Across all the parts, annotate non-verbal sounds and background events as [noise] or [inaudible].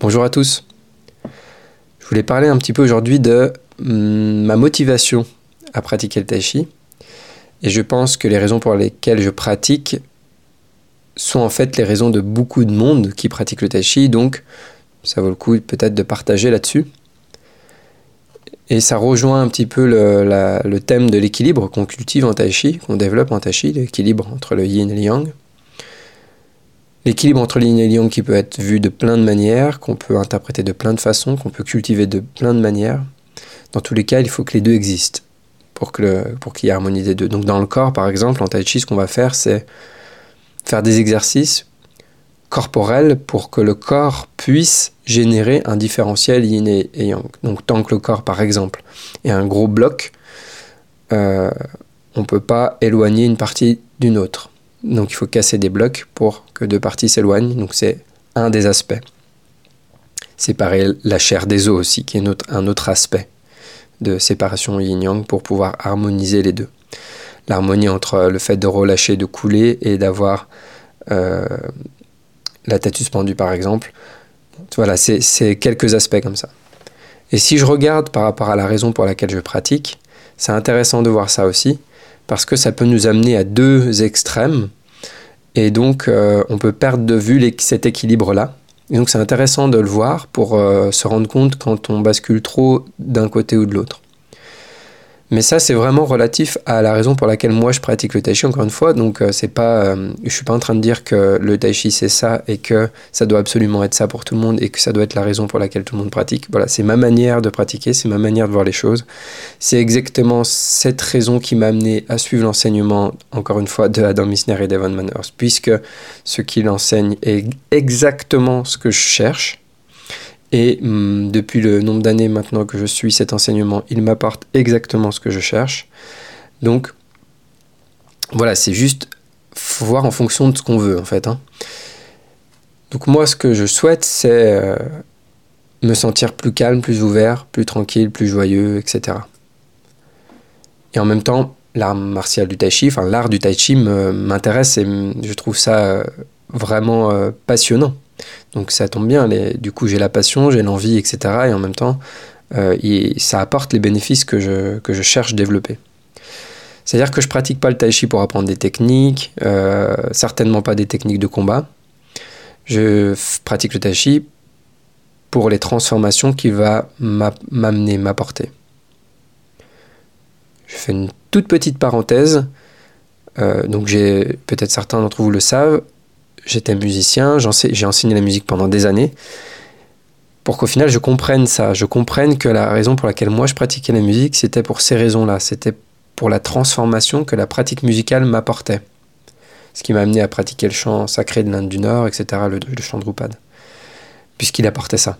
Bonjour à tous. Je voulais parler un petit peu aujourd'hui de mm, ma motivation à pratiquer le tai chi. Et je pense que les raisons pour lesquelles je pratique sont en fait les raisons de beaucoup de monde qui pratique le tai chi. Donc, ça vaut le coup peut-être de partager là-dessus. Et ça rejoint un petit peu le, le thème de l'équilibre qu'on cultive en tai chi, qu'on développe en tai chi, l'équilibre entre le yin et le yang. L'équilibre entre yin et yang qui peut être vu de plein de manières, qu'on peut interpréter de plein de façons, qu'on peut cultiver de plein de manières. Dans tous les cas, il faut que les deux existent pour qu'il y ait harmonie des deux. Donc dans le corps, par exemple, en tai chi, ce qu'on va faire, c'est faire des exercices corporels pour que le corps puisse générer un différentiel yin et, yang. Donc tant que le corps, par exemple, est un gros bloc, euh, on ne peut pas éloigner une partie d'une autre. Donc il faut casser des blocs pour que deux parties s'éloignent. Donc c'est un des aspects. Séparer la chair des os aussi, qui est un autre aspect de séparation yin-yang pour pouvoir harmoniser les deux. L'harmonie entre le fait de relâcher, de couler et d'avoir euh, la tête suspendue par exemple. Voilà, c'est quelques aspects comme ça. Et si je regarde par rapport à la raison pour laquelle je pratique, c'est intéressant de voir ça aussi parce que ça peut nous amener à deux extrêmes, et donc euh, on peut perdre de vue cet équilibre-là. Et donc c'est intéressant de le voir pour euh, se rendre compte quand on bascule trop d'un côté ou de l'autre. Mais ça, c'est vraiment relatif à la raison pour laquelle moi je pratique le tai chi, encore une fois. Donc, euh, c'est pas, euh, je suis pas en train de dire que le tai chi c'est ça et que ça doit absolument être ça pour tout le monde et que ça doit être la raison pour laquelle tout le monde pratique. Voilà, c'est ma manière de pratiquer, c'est ma manière de voir les choses. C'est exactement cette raison qui m'a amené à suivre l'enseignement, encore une fois, de Adam Misner et Devon Manners, puisque ce qu'il enseigne est exactement ce que je cherche et hum, depuis le nombre d'années maintenant que je suis cet enseignement, il m'apporte exactement ce que je cherche. Donc voilà, c'est juste voir en fonction de ce qu'on veut en fait. Hein. Donc moi, ce que je souhaite, c'est euh, me sentir plus calme, plus ouvert, plus tranquille, plus joyeux, etc. Et en même temps, l'art martial du tai chi, enfin l'art du tai chi m'intéresse et je trouve ça euh, vraiment euh, passionnant. Donc ça tombe bien, du coup j'ai la passion, j'ai l'envie, etc. Et en même temps, euh, ça apporte les bénéfices que je, cherche développer. C'est-à-dire que je pratique pas le tai chi pour apprendre des techniques, euh, certainement pas des techniques de combat. Je pratique le tai chi pour les transformations qu'il va m'amener, m'apporter. Je fais une toute petite parenthèse. Euh, donc j'ai peut-être certains d'entre vous le savent, j'étais musicien, j'ai enseigné la musique pendant des années, pour qu'au final je comprenne ça, je comprenne que la raison pour laquelle moi je pratiquais la musique, c'était pour ces raisons-là, c'était pour la transformation que la pratique musicale m'apportait. Ce qui m'a amené à pratiquer le chant sacré de l'Inde du Nord, etc., le, le chant Drupad, puisqu'il apportait ça.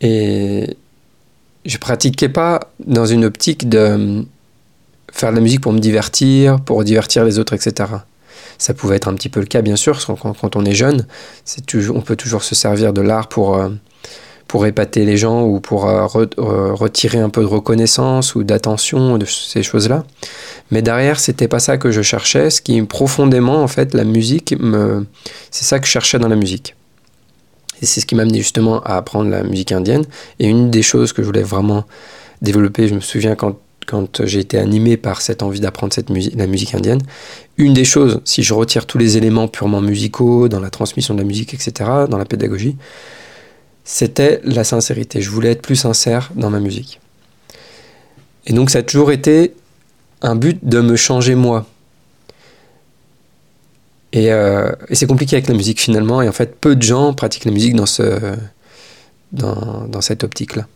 Et je pratiquais pas dans une optique de faire de la musique pour me divertir, pour divertir les autres, etc. Ça pouvait être un petit peu le cas, bien sûr, quand, on est jeune, toujours, on peut toujours se servir de l'art pour, euh, pour épater les gens ou pour euh, euh, retirer un peu de reconnaissance ou d'attention de ces choses-là. Mais derrière, c'était pas ça que je cherchais. Ce qui profondément, en fait, la musique, me... c'est ça que je cherchais dans la musique. Et c'est ce qui m'a amené justement à apprendre la musique indienne. Et une des choses que je voulais vraiment développer, je me souviens quand quand j'ai été animé par cette envie d'apprendre la musique indienne. Une des choses, si je retire tous les éléments purement musicaux, dans la transmission de la musique, etc., dans la pédagogie, c'était la sincérité. Je voulais être plus sincère dans ma musique. Et donc ça a toujours été un but de me changer moi. Et, euh, c'est compliqué avec la musique finalement, et en fait peu de gens pratiquent la musique dans cette optique-là.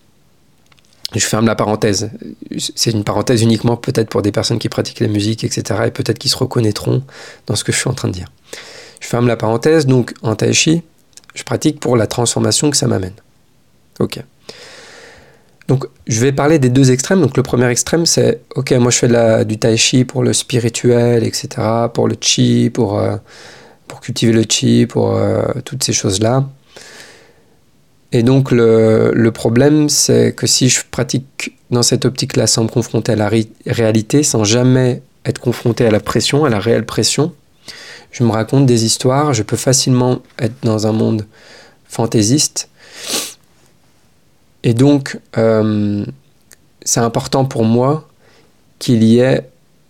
Je ferme la parenthèse. C'est une parenthèse uniquement peut-être pour des personnes qui pratiquent la musique, etc. Et peut-être qui se reconnaîtront dans ce que je suis en train de dire. Je ferme la parenthèse. Donc en tai chi, Je pratique pour la transformation que ça m'amène. Ok. Donc, je vais parler des deux extrêmes. Donc, le premier extrême, c'est ok, moi je fais du tai chi pour le spirituel, etc., pour le chi, pour, euh, pour cultiver le chi, pour euh, toutes ces choses-là. Et donc, le, problème, c'est que si je pratique dans cette optique-là sans me confronter à la réalité, sans jamais être confronté à la pression, à la réelle pression, je me raconte des histoires, je peux facilement être dans un monde fantaisiste. Et donc, euh, c'est important pour moi qu'il y ait,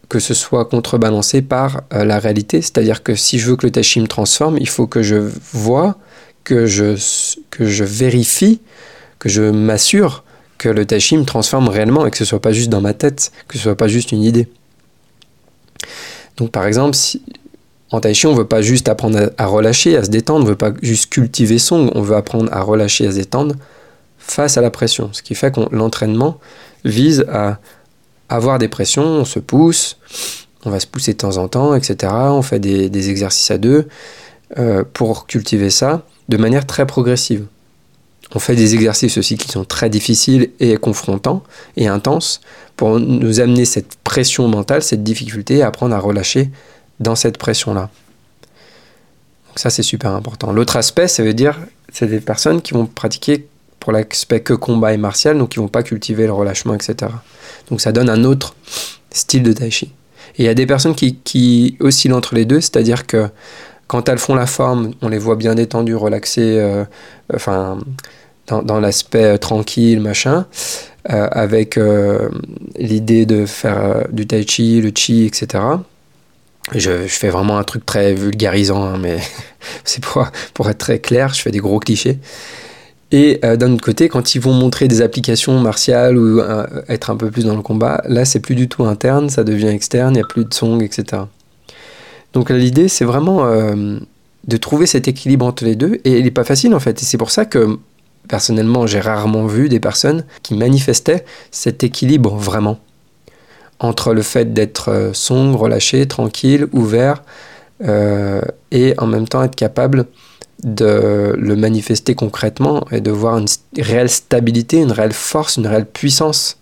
que ce soit contrebalancé par euh, la réalité. C'est-à-dire que si je veux que le tachi me transforme, il faut que je vois, que je, que je vérifie, que je m'assure que le tachi me transforme réellement et que ce soit pas juste dans ma tête, que ce soit pas juste une idée. Donc par exemple, si, en tai chi, on veut pas juste apprendre à, relâcher, à se détendre, on veut pas juste cultiver son, on veut apprendre à relâcher, à se détendre face à la pression. Ce qui fait que l'entraînement vise à avoir des pressions, on se pousse, on va se pousser de temps en temps, etc. On fait des, exercices à deux euh, pour cultiver ça de manière très progressive. On fait des exercices aussi qui sont très difficiles et confrontants et intenses pour nous amener cette pression mentale, cette difficulté à apprendre à relâcher dans cette pression-là. Donc ça, c'est super important. L'autre aspect, ça veut dire, c'est des personnes qui vont pratiquer pour l'aspect que combat et martial, donc qui vont pas cultiver le relâchement, etc. Donc ça donne un autre style de tai chi. Et il y a des personnes qui oscillent entre les deux, c'est-à-dire que quand elles font la forme, on les voit bien détendues, relaxées, euh, enfin, dans, l'aspect euh, tranquille, machin, euh, avec l'idée de faire du tai chi, le chi, etc. Je, fais vraiment un truc très vulgarisant, hein, mais [laughs] c'est pour, être très clair, je fais des gros clichés. Et d'un autre côté, quand ils vont montrer des applications martiales ou être un peu plus dans le combat, là c'est plus du tout interne, ça devient externe, il n'y a plus de song, etc. Donc l'idée c'est vraiment euh, de trouver cet équilibre entre les deux, et il n'est pas facile en fait. Et c'est pour ça que personnellement j'ai rarement vu des personnes qui manifestaient cet équilibre vraiment entre le fait d'être euh, sombre, relâché, tranquille, ouvert, euh, et en même temps être capable de le manifester concrètement et de voir une réelle stabilité, une réelle force, une réelle puissance.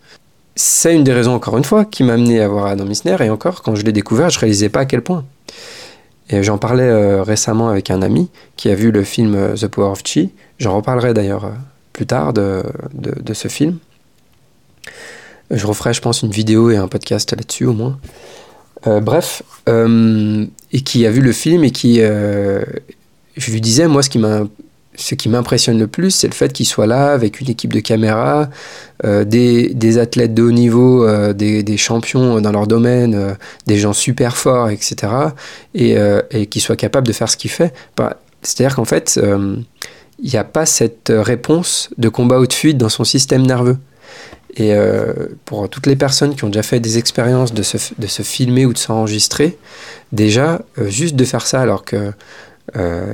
C'est une des raisons, encore une fois, qui m'a amené à voir Adam Misner, et encore, quand je l'ai découvert, je réalisais pas à quel point. Et j'en parlais euh, récemment avec un ami qui a vu le film The Power of Chi. J'en reparlerai d'ailleurs plus tard de, de, ce film. Je referai, je pense, une vidéo et un podcast là-dessus au moins. Euh, bref, euh, et qui a vu le film et qui, euh, je lui disais, moi, ce qui m'a ce qui m'impressionne le plus, c'est le fait qu'il soit là avec une équipe de caméras, des, des, athlètes de haut niveau, des, des, champions dans leur domaine, des gens super forts, etc. Et, qu'il soit capable de faire ce qu'il fait. Bah, c'est-à-dire qu'en fait, il n'y a pas cette réponse de combat ou de fuite dans son système nerveux. Et euh, pour toutes les personnes qui ont déjà fait des expériences de se, filmer ou de s'enregistrer, déjà, euh, juste de faire ça alors que euh,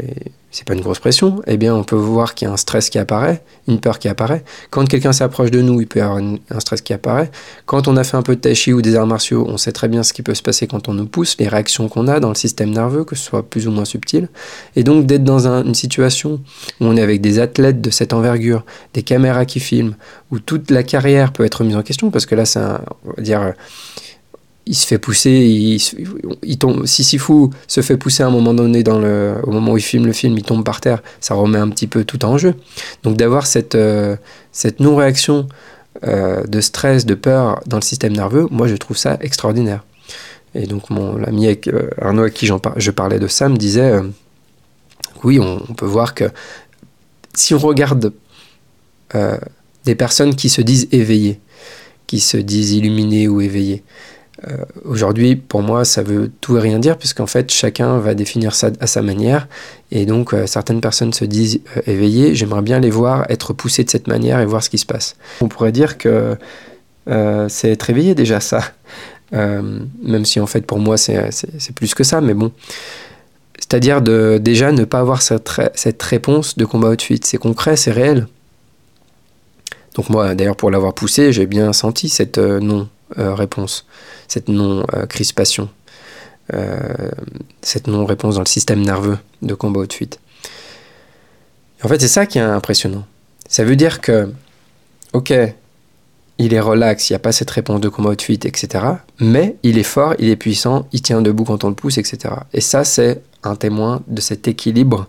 c'est pas une grosse pression, eh bien on peut voir qu'il y a un stress qui apparaît, une peur qui apparaît. Quand quelqu'un s'approche de nous, il peut y avoir un stress qui apparaît. Quand on a fait un peu de tai chi ou des arts martiaux, on sait très bien ce qui peut se passer quand on nous pousse, les réactions qu'on a dans le système nerveux, que ce soit plus ou moins subtil. Et donc d'être dans une situation où on est avec des athlètes de cette envergure, des caméras qui filment, où toute la carrière peut être mise en question, parce que là c'est un, on va dire il se fait pousser, il, il tombe. Se fait pousser à un moment donné, au moment où il filme le film, il tombe par terre, ça remet un petit peu tout en jeu. Donc d'avoir cette, euh, cette non-réaction euh, de stress, de peur dans le système nerveux, moi je trouve ça extraordinaire. Et donc mon ami euh, Arnaud, à qui par, je parlais de ça, me disait oui, on, on, peut voir que si on regarde des personnes qui se disent éveillées, qui se disent illuminées ou éveillées, euh, aujourd'hui, pour moi, ça veut tout et rien dire, puisqu'en fait, chacun va définir ça à sa manière. Et donc, euh, certaines personnes se disent euh, éveillées. J'aimerais bien les voir être poussées de cette manière et voir ce qui se passe. On pourrait dire que c'est être éveillé déjà, ça. même si, en fait, pour moi, c'est plus que ça, mais bon. C'est-à-dire déjà ne pas avoir cette, réponse de combat ou de. C'est concret, c'est réel. Donc moi, d'ailleurs, pour l'avoir poussé, j'ai bien senti cette non-réponse cette non-crispation, euh, cette non-réponse dans le système nerveux de combat ou de fuite. En fait, c'est ça qui est impressionnant. Ça veut dire que, ok, il est relax, il n'y a pas cette réponse de combat de fuite, etc. Mais il est fort, il est puissant, il tient debout quand on le pousse, etc. Et ça, c'est un témoin de cet équilibre,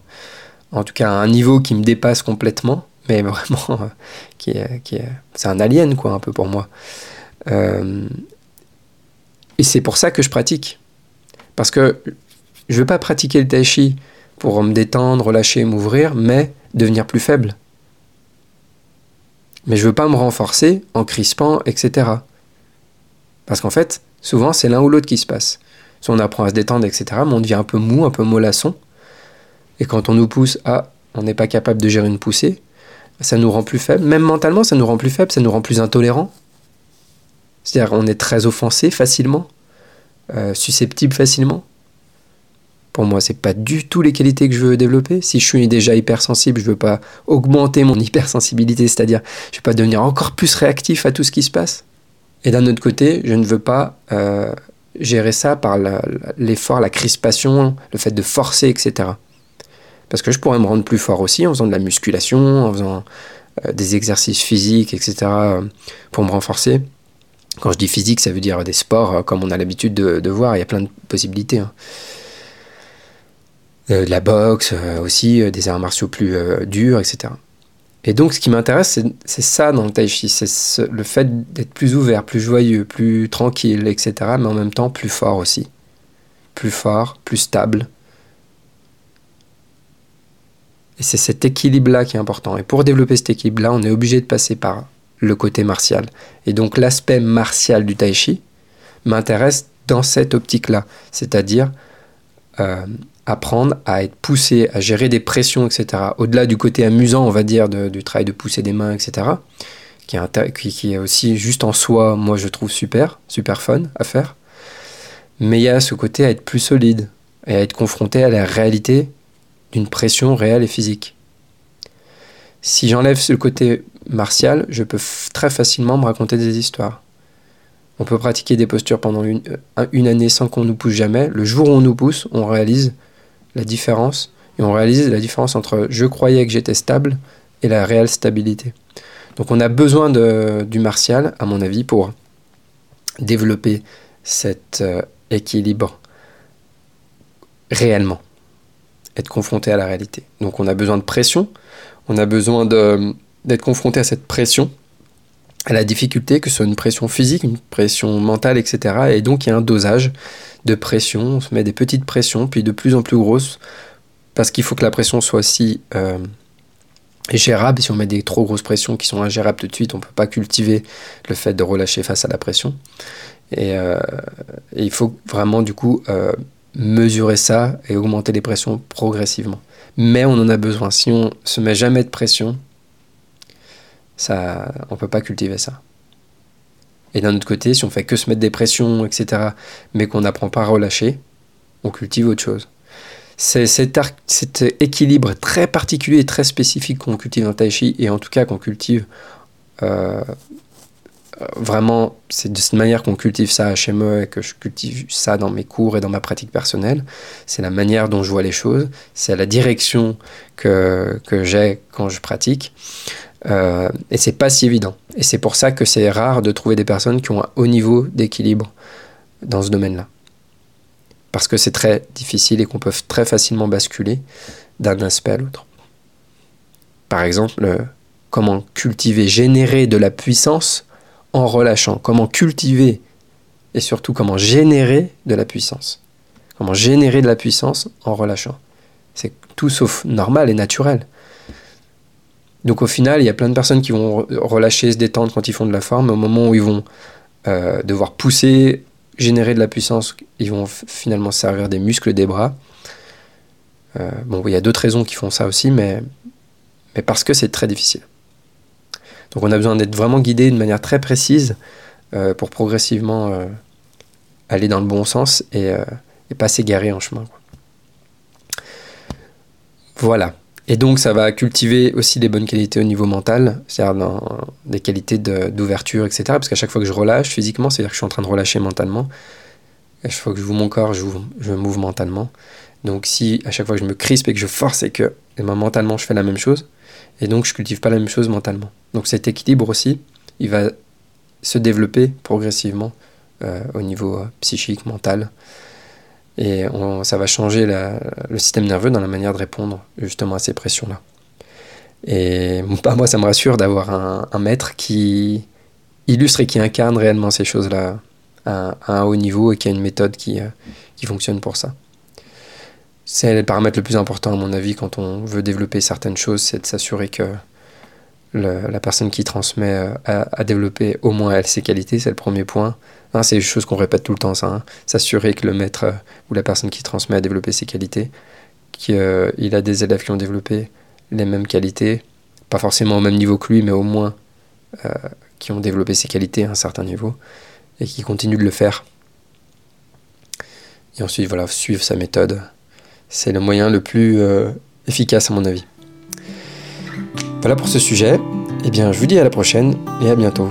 en tout cas à un niveau qui me dépasse complètement, mais [laughs] vraiment, euh, qui est, qui est, c'est un alien, quoi, un peu pour moi. Euh, et c'est pour ça que je pratique. Parce que je ne veux pas pratiquer le tai chi pour me détendre, relâcher, m'ouvrir, mais devenir plus faible. Mais je veux pas me renforcer en crispant, etc. Parce qu'en fait, souvent, c'est l'un ou l'autre qui se passe. Soit on apprend à se détendre, etc., mais on devient un peu mou, un peu mollasson. Et quand on nous pousse à, on n'est pas capable de gérer une poussée, ça nous rend plus faible. Même mentalement, ça nous rend plus faible, ça nous rend plus intolérant. C'est-à-dire, on est très offensé facilement, euh, susceptible facilement. Pour moi, c'est pas du tout les qualités que je veux développer. Si je suis déjà hypersensible, je veux pas augmenter mon [laughs] hypersensibilité, c'est-à-dire je veux pas devenir encore plus réactif à tout ce qui se passe. Et d'un autre côté, je ne veux pas euh, gérer ça par l'effort, la, crispation, le fait de forcer, etc. Parce que je pourrais me rendre plus fort aussi en faisant de la musculation, en faisant euh, des exercices physiques, etc. Pour me renforcer. Quand je dis physique, ça veut dire des sports comme on a l'habitude de, voir. Il y a plein de possibilités. Hein. Euh, de la boxe euh, aussi, euh, des arts martiaux plus durs, etc. Et donc, ce qui m'intéresse, c'est ça dans le tai chi, c'est le fait d'être plus ouvert, plus joyeux, plus tranquille, etc., mais en même temps plus fort aussi. Plus fort, plus stable. Et c'est cet équilibre-là qui est important. Et pour développer cet équilibre-là, on est obligé de passer par le côté martial. Et donc, l'aspect martial du tai chi m'intéresse dans cette optique-là, c'est-à-dire apprendre à être poussé, à gérer des pressions, etc. Au-delà du côté amusant, on va dire, du travail de pousser des mains, etc. Qui est, qui, est, aussi juste en soi, moi je trouve super, super fun à faire. Mais il y a ce côté à être plus solide et à être confronté à la réalité d'une pression réelle et physique. Si j'enlève ce côté martial, je peux très facilement me raconter des histoires. On peut pratiquer des postures pendant une, euh, une année sans qu'on nous pousse jamais. Le jour où on nous pousse, on réalise la différence et on réalise la différence entre je croyais que j'étais stable et la réelle stabilité. Donc on a besoin de, du martial, à mon avis, pour développer cet euh, équilibre réellement, être confronté à la réalité. Donc on a besoin de pression, on a besoin d'être confronté à cette pression, à la difficulté, que ce soit une pression physique, une pression mentale, etc. Et donc il y a un dosage de pression, on se met des petites pressions, puis de plus en plus grosses, parce qu'il faut que la pression soit aussi euh, gérable. Si on met des trop grosses pressions qui sont ingérables tout de suite, on ne peut pas cultiver le fait de relâcher face à la pression. Et, euh, il faut vraiment du coup euh, mesurer ça et augmenter les pressions progressivement. Mais on en a besoin. Si on se met jamais de pression, ça, on peut pas cultiver ça. Et d'un autre côté, si on fait que se mettre des pressions, etc., mais qu'on n'apprend pas à relâcher, on cultive autre chose. C'est cet, équilibre très particulier et très spécifique qu'on cultive dans Tai Chi, et en tout cas qu'on cultive euh, vraiment, c'est de cette manière qu'on cultive ça chez moi et que je cultive ça dans mes cours et dans ma pratique personnelle. C'est la manière dont je vois les choses, c'est la direction que j'ai quand je pratique. Euh, et c'est pas si évident. Et c'est pour ça que c'est rare de trouver des personnes qui ont un haut niveau d'équilibre dans ce domaine-là. Parce que c'est très difficile et qu'on peut très facilement basculer d'un aspect à l'autre. Par exemple, euh, comment cultiver, générer de la puissance en relâchant. Comment cultiver et surtout comment générer de la puissance. Comment générer de la puissance en relâchant. C'est tout sauf normal et naturel. Donc au final, il y a plein de personnes qui vont relâcher, se détendre quand ils font de la forme. Au moment où ils vont euh, devoir pousser, générer de la puissance, ils vont finalement servir des muscles des bras. Euh, bon, il y a d'autres raisons qui font ça aussi, mais, mais parce que c'est très difficile. Donc on a besoin d'être vraiment guidé de manière très précise euh, pour progressivement aller dans le bon sens et pas s'égarer en chemin. Voilà. Et donc, ça va cultiver aussi des bonnes qualités au niveau mental, c'est-à-dire des qualités d'ouverture, etc. Parce qu'à chaque fois que je relâche physiquement, c'est-à-dire que je suis en train de relâcher mentalement. À chaque fois que je joue mon corps, je, je move mentalement. Donc, si à chaque fois que je me crispe et que je force et que et moi mentalement je fais la même chose, et donc je cultive pas la même chose mentalement. Donc cet équilibre aussi, il va se développer progressivement euh, au niveau euh, psychique, mental, et ça va changer le système nerveux dans la manière de répondre justement à ces pressions-là. Et [laughs] moi, ça me rassure d'avoir un, maître qui illustre et qui incarne réellement ces choses-là à, un haut niveau et qui a une méthode qui, euh, qui fonctionne pour ça. C'est le paramètre le plus important à mon avis quand on veut développer certaines choses, c'est de s'assurer que la personne qui transmet euh, a, développé au moins elle ses qualités, c'est le premier point. Hein, c'est une chose qu'on répète tout le temps, ça. Hein. S'assurer que le maître euh, ou la personne qui transmet a développé ses qualités, qu'il a des élèves qui ont développé les mêmes qualités, pas forcément au même niveau que lui, mais au moins qui ont développé ses qualités à un certain niveau et qui continuent de le faire. Et ensuite, voilà, suivre sa méthode. C'est le moyen le plus euh, efficace à mon avis. Voilà pour ce sujet. Eh bien, je vous dis à la prochaine et à bientôt.